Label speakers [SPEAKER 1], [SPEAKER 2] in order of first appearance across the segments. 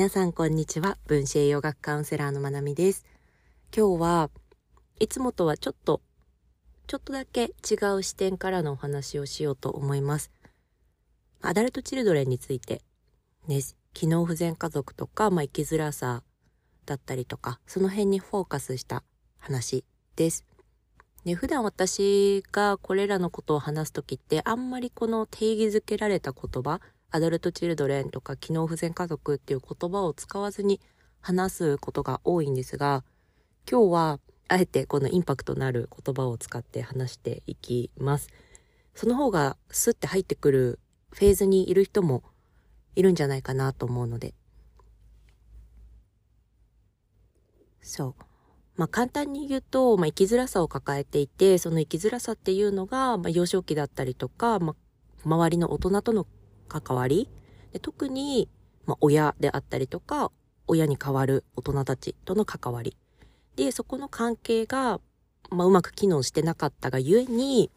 [SPEAKER 1] 皆さんこんにちは。分子栄養学カウンセラーのまなみです。今日はいつもとはちょっとちょっとだけ違う視点からのお話をしようと思います。アダルトチルドレンについてね機能不全家族とか、まあ、生きづらさだったりとかその辺にフォーカスした話です。で普段私がこれらのことを話す時ってあんまりこの定義づけられた言葉アダルトチルドレンとか機能不全家族っていう言葉を使わずに話すことが多いんですが、今日はあえてこのインパクトのある言葉を使って話していきます。その方がスッて入ってくるフェーズにいる人もいるんじゃないかなと思うので。そう。まあ簡単に言うと、まあ生きづらさを抱えていて、その生きづらさっていうのが、まあ幼少期だったりとか、まあ周りの大人との関わりで特に、まあ、親であったりとか親に代わる大人たちとの関わりでそこの関係が、まあ、うまく機能してなかったがゆえに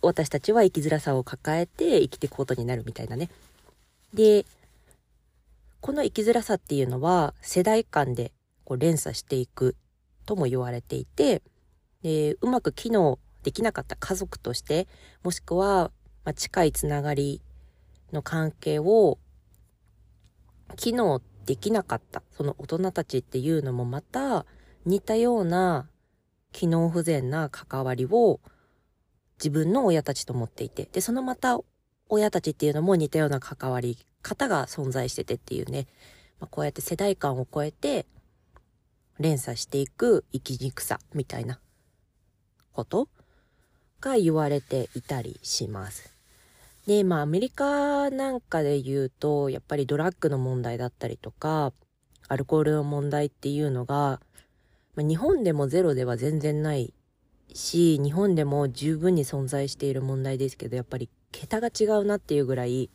[SPEAKER 1] 私たちは生きづらさを抱えて生きていくことになるみたいなね。でこの生きづらさっていうのは世代間でこう連鎖していくとも言われていてでうまく機能できなかった家族としてもしくはまあ、近いつながりの関係を機能できなかった。その大人たちっていうのもまた似たような機能不全な関わりを自分の親たちと持っていて。でそのまた親たちっていうのも似たような関わり方が存在しててっていうね、まあ、こうやって世代間を超えて連鎖していく生きにくさみたいなことが言われていたりします。で、まあアメリカなんかで言うと、やっぱりドラッグの問題だったりとか、アルコールの問題っていうのが、まあ、日本でもゼロでは全然ないし、日本でも十分に存在している問題ですけど、やっぱり桁が違うなっていうぐらい、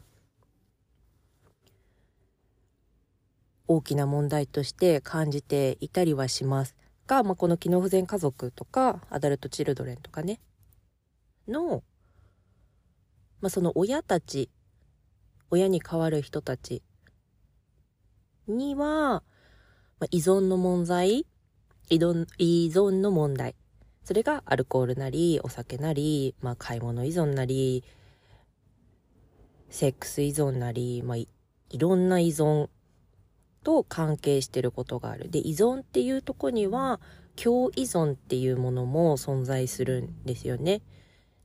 [SPEAKER 1] 大きな問題として感じていたりはします。が、まあ、この機能不全家族とかアダルト・チルドレンとかねのまあ、その親たち親に代わる人たちには、まあ、依存の問題依存依存の問題それがアルコールなりお酒なり、まあ、買い物依存なりセックス依存なり、まあい、いろんな依存と関係してることがある。で依存っていうとこには共依存っていうものも存在するんですよね。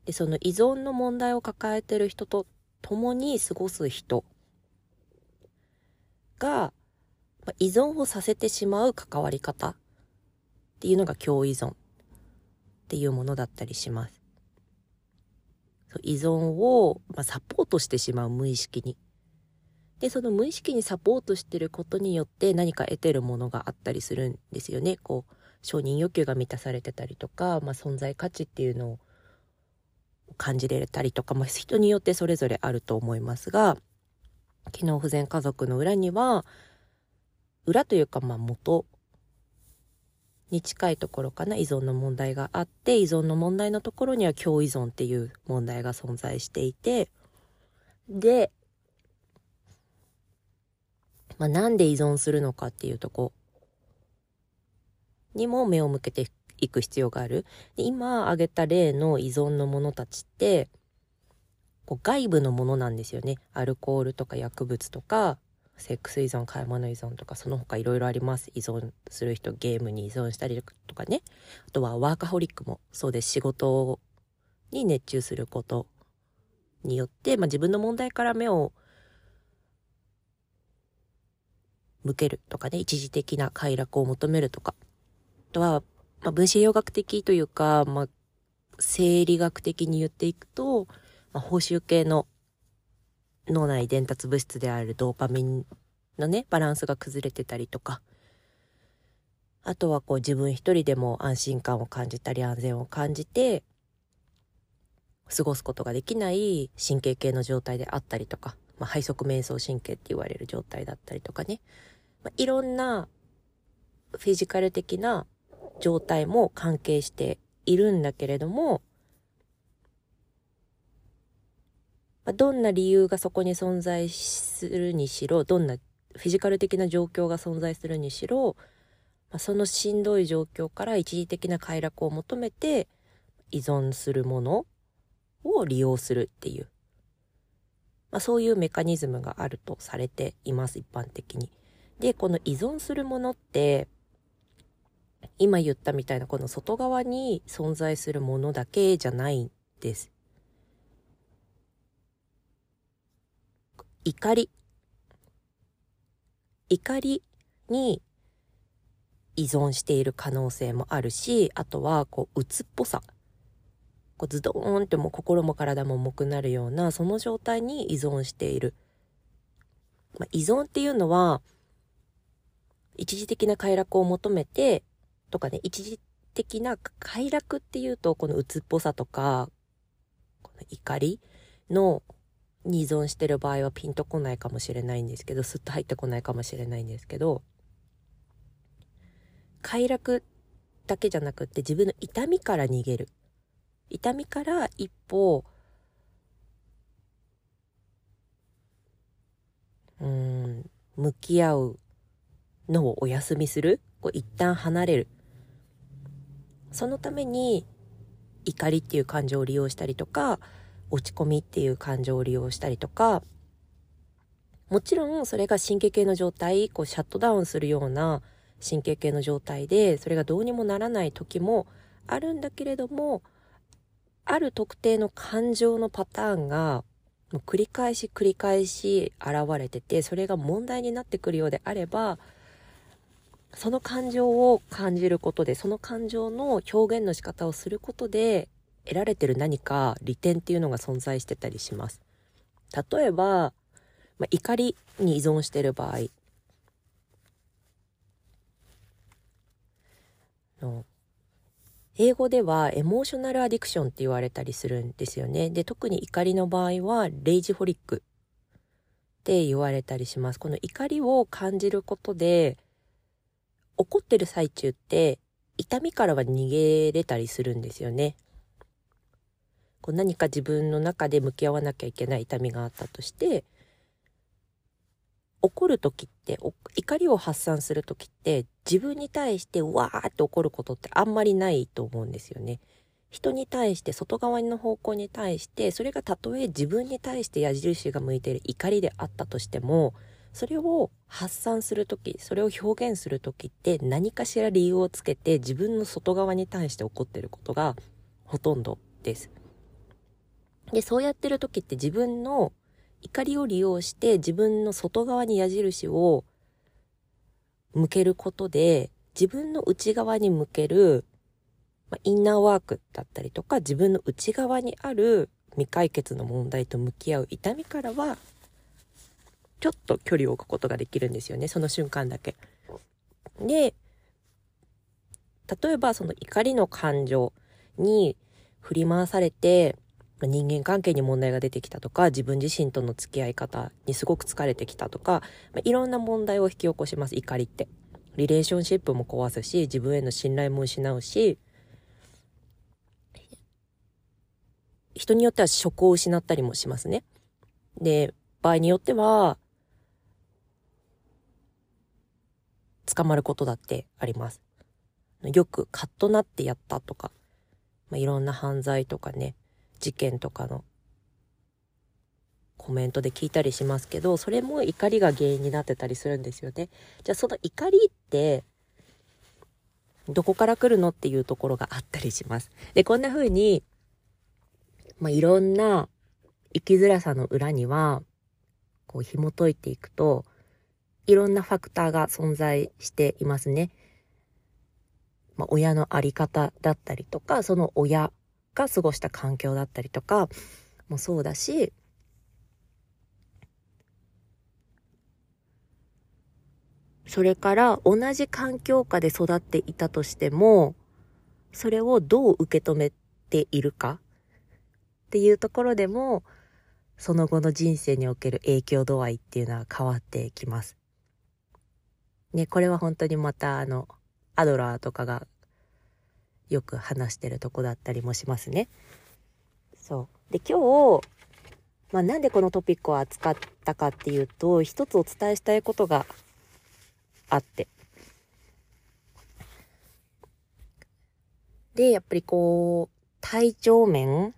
[SPEAKER 1] でその依存の問題を抱えてる人と共に過ごす人が、まあ依存をさせてしまう関わり方っていうのが共依存っていうものだったりします。そう依存を、まあサポートしてしまう無意識に。で、その無意識にサポートしてることによって何か得てるものがあったりするんですよね。こう、承認欲求が満たされてたりとか、まあ、存在価値っていうのを感じれたりとか、まあ、人によってそれぞれあると思いますが機能不全家族の裏には裏というかまあ元に近いところかな依存の問題があって依存の問題のところには共依存っていう問題が存在していてで、まあ、なんで依存するのかっていうとこにも目を向けていく必要がある。で今挙げた例の依存のものたちってこう外部のものなんですよね。アルコールとか薬物とかセックス依存買い物依存とかその他いろいろあります。依存する人ゲームに依存したりとかね。あとはワーカホリックもそうです。仕事に熱中することによって、まあ、自分の問題から目を向けるとかね。一時的な快楽を求めるとか。あとはまあ、分子栄養学的というか、まあ、生理学的に言っていくと、まあ、報酬系の脳内伝達物質であるドーパミンのね、バランスが崩れてたりとか、あとはこう自分一人でも安心感を感じたり安全を感じて、過ごすことができない神経系の状態であったりとか、まあ、背側瞑想神経って言われる状態だったりとかね、まあ、いろんなフィジカル的な状態も関係しているんだけれども、どんな理由がそこに存在するにしろ、どんなフィジカル的な状況が存在するにしろ、ま、そのしんどい状況から一時的な快楽を求めて依存するものを利用するっていう、まあ、そういうメカニズムがあるとされています一般的に。でこの依存するものって今言ったみたいなこの外側に存在するものだけじゃないんです。怒り。怒りに依存している可能性もあるし、あとはこう鬱っぽさ。こうズドーンってもう心も体も重くなるようなその状態に依存している。まあ、依存っていうのは一時的な快楽を求めてとかね一時的な快楽っていうとこの鬱っぽさとかこの怒りのに依存してる場合はピンとこないかもしれないんですけどスッと入ってこないかもしれないんですけど快楽だけじゃなくって自分の痛みから逃げる。痛みから一歩うん向き合うのをお休みする。こう一旦離れる。そのために怒りっていう感情を利用したりとか落ち込みっていう感情を利用したりとかもちろんそれが神経系の状態こうシャットダウンするような神経系の状態でそれがどうにもならない時もあるんだけれどもある特定の感情のパターンがもう繰り返し繰り返し現れててそれが問題になってくるようであればその感情を感じることでその感情の表現の仕方をすることで得られてる何か利点っていうのが存在してたりします。例えば、まあ、怒りに依存してる場合の英語ではエモーショナルアディクションって言われたりするんですよね。で、特に怒りの場合はレイジホリックって言われたりします。この怒りを感じることで怒ってる最中って痛みからは逃げれたりするんですよね。こう何か自分の中で向き合わなきゃいけない痛みがあったとして怒る時って怒りを発散する時って自分に対してわーって怒ることってあんまりないと思うんですよね。人に対して外側の方向に対してそれがたとえ自分に対して矢印が向いている怒りであったとしてもそれを発散する時それを表現する時って何かしら理由をつけて自分の外側に対して起こってることがほとんどです。でそうやってる時って自分の怒りを利用して自分の外側に矢印を向けることで自分の内側に向ける、ま、インナーワークだったりとか自分の内側にある未解決の問題と向き合う痛みからはちょっと距離を置くことができるんですよねその瞬間だけ。で例えばその怒りの感情に振り回されて人間関係に問題が出てきたとか自分自身との付き合い方にすごく疲れてきたとか、いろんな問題を引き起こします怒りって。リレーションシップも壊すし自分への信頼も失うし人によっては職を失ったりもしますね。で場合によっては捕まることだってあります。よくカッとなってやったとか、まあ、いろんな犯罪とかね、事件とかのコメントで聞いたりしますけど、それも怒りが原因になってたりするんですよね。じゃあその怒りって、どこから来るのっていうところがあったりします。で、こんな風に、まあ、いろんな生きづらさの裏には、こう紐解いていくと、いろんなファクターが存在していますね。まあ、親のあり方だったりとか、その親が過ごした環境だったりとかもそうだし、それから同じ環境下で育っていたとしても、それをどう受け止めているかっていうところでも、その後の人生における影響度合いっていうのは変わってきます。ね、これは本当にまたあの、アドラーとかがよく話してるとこだったりもしますね。そう。で、今日、まあ、なんでこのトピックを扱ったかっていうと、一つお伝えしたいことがあって。で、やっぱりこう、体調面、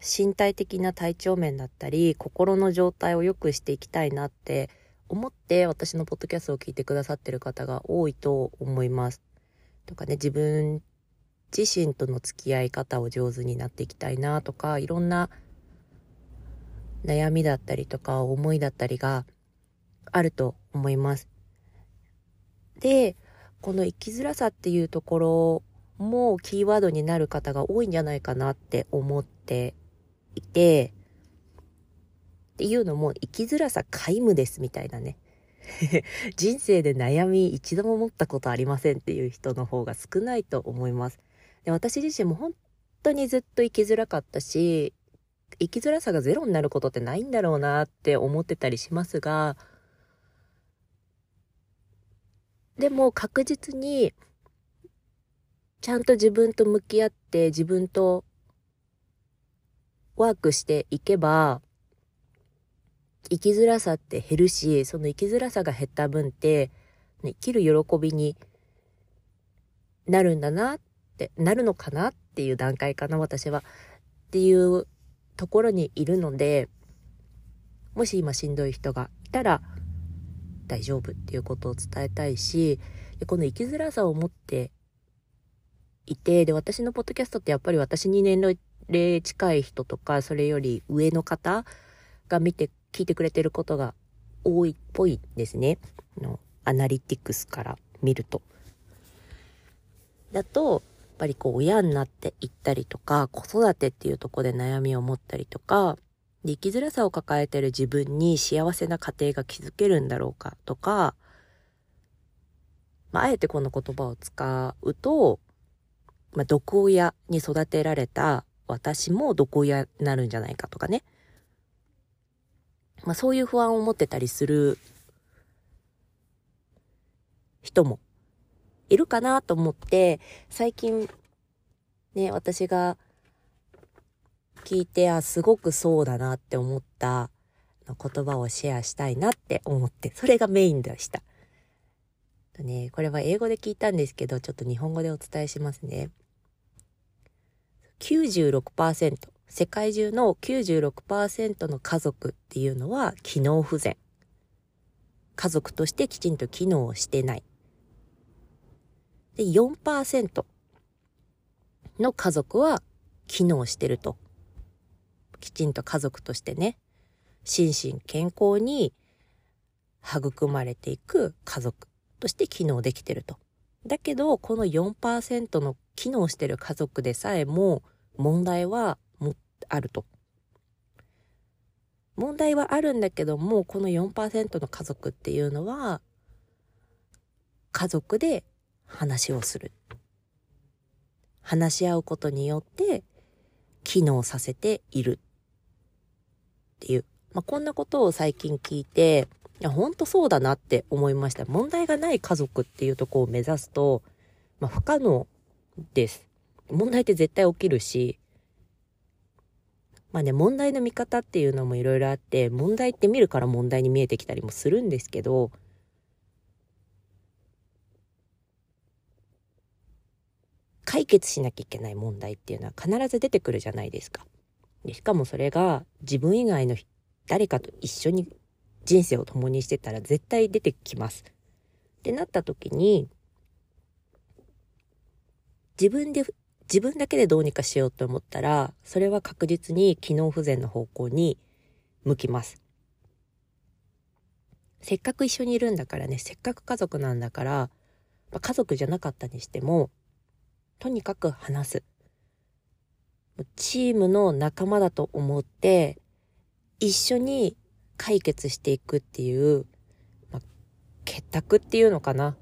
[SPEAKER 1] 身体的な体調面だったり、心の状態を良くしていきたいなって思って私のポッドキャストを聞いてくださってる方が多いと思います。とかね、自分自身との付き合い方を上手になっていきたいなとか、いろんな悩みだったりとか思いだったりがあると思います。で、この生きづらさっていうところもキーワードになる方が多いんじゃないかなって思っていて、っていうのも生きづらさ皆無ですみたいなね。人生で悩み一度も持ったことありませんっていう人の方が少ないと思います。で私自身も本当にずっと生きづらかったし、生きづらさがゼロになることってないんだろうなって思ってたりしますが、でも確実にちゃんと自分と向き合って自分とワークしていけば、生きづらさって減るし、その生きづらさが減った分って、ね、生きる喜びになるんだなって、なるのかなっていう段階かな、私は。っていうところにいるので、もし今しんどい人がいたら大丈夫っていうことを伝えたいし、この生きづらさを持っていて、で、私のポッドキャストってやっぱり私に年齢近い人とか、それより上の方が見て、聞いてくれてることが多いっぽいですね。のアナリティクスから見ると。だと、やっぱりこう親になっていったりとか、子育てっていうとこで悩みを持ったりとか、生きづらさを抱えてる自分に幸せな家庭が築けるんだろうかとか、まあ、あえてこの言葉を使うと、まあ、毒親に育てられた私も毒親になるんじゃないかとかね。まあ、そういう不安を持ってたりする人もいるかなと思って、最近ね、私が聞いて、あ、すごくそうだなって思った言葉をシェアしたいなって思って、それがメインでした。ね、これは英語で聞いたんですけど、ちょっと日本語でお伝えしますね。96%、世界中の96%の家族っていうのは機能不全。家族としてきちんと機能してない。で、4%の家族は機能してると。きちんと家族としてね、心身健康に育まれていく家族として機能できてると。だけど、この4%の機能してる家族でさえも問題はあると。問題はあるんだけども、この4%の家族っていうのは、家族で話をする。話し合うことによって機能させているっていう。まあ、こんなことを最近聞いて、いや、ほんとそうだなって思いました。問題がない家族っていうとこを目指すと、まあ、不可能です。問題って絶対起きるし、まあね、問題の見方っていうのもいろいろあって、問題って見るから問題に見えてきたりもするんですけど、解決しなきゃいけない問題っていうのは必ず出てくるじゃないですか。でしかもそれが自分以外の誰かと一緒に人生を共にしてたら絶対出てきます。ってなった時に、自分で、自分だけでどうにかしようと思ったら、それは確実に機能不全の方向に向きます。せっかく一緒にいるんだからね、せっかく家族なんだから、まあ、家族じゃなかったにしても、とにかく話す。チームの仲間だと思って、一緒に解決していくっていう、まあ、結託っていうのかな。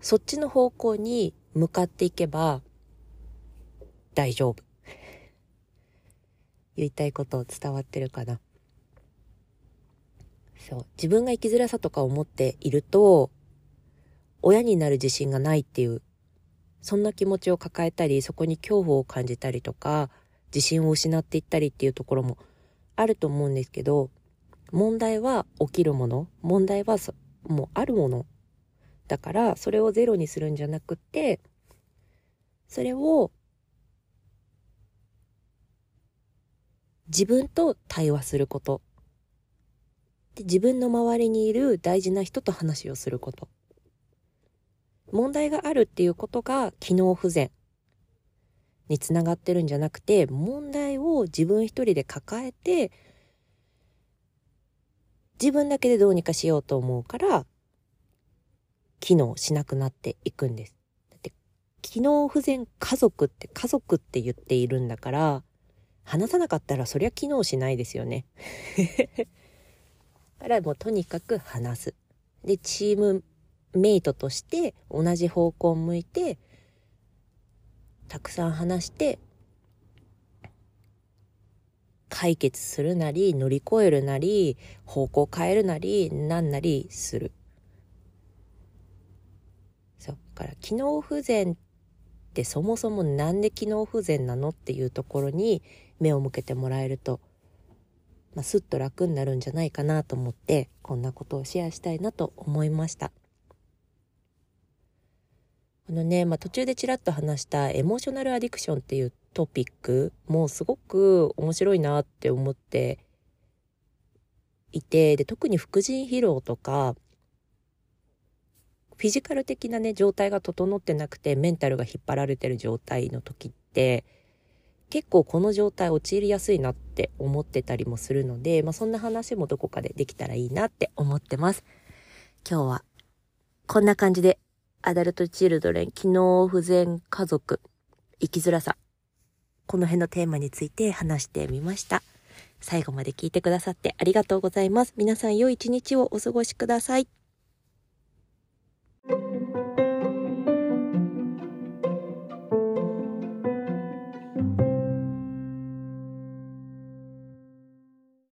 [SPEAKER 1] そっちの方向に向かっていけば大丈夫。言いたいこと伝わってるかな？そう。自分が生きづらさとか思っていると、親になる自信がないっていう、そんな気持ちを抱えたり、そこに恐怖を感じたりとか、自信を失っていったりっていうところもあると思うんですけど、問題は起きるもの、問題はもうあるもの。だから、それをゼロにするんじゃなくて、それを自分と対話すること。で自分の周りにいる大事な人と話をすること。問題があるっていうことが機能不全につながってるんじゃなくて、問題を自分一人で抱えて、自分だけでどうにかしようと思うから、機能しなくなっていくんです。だって、機能不全家族って家族って言っているんだから、話さなかったらそりゃ機能しないですよね。だからもうとにかく話す。で、チームメイトとして同じ方向を向いて、たくさん話して、解決するなり、乗り越えるなり、方向変えるなり、なんなりする。そう。から、機能不全ってそもそもなんで機能不全なのっていうところに目を向けてもらえると、まあ、すっと楽になるんじゃないかなと思って、こんなことをシェアしたいなと思いました。あのね、まあ、途中でちらっと話したエモーショナルアディクションっていうトピックもすごく面白いなって思っていて、で、特に副腎疲労とか、フィジカル的なね、状態が整ってなくてメンタルが引っ張られてる状態の時って、結構この状態陥りやすいなって思ってたりもするので、まあ、そんな話もどこかでできたらいいなって思ってます。今日はこんな感じでアダルトチルドレン、機能不全家族、生きづらさ。この辺のテーマについて話してみました。最後まで聞いてくださってありがとうございます。皆さん良い一日をお過ごしください。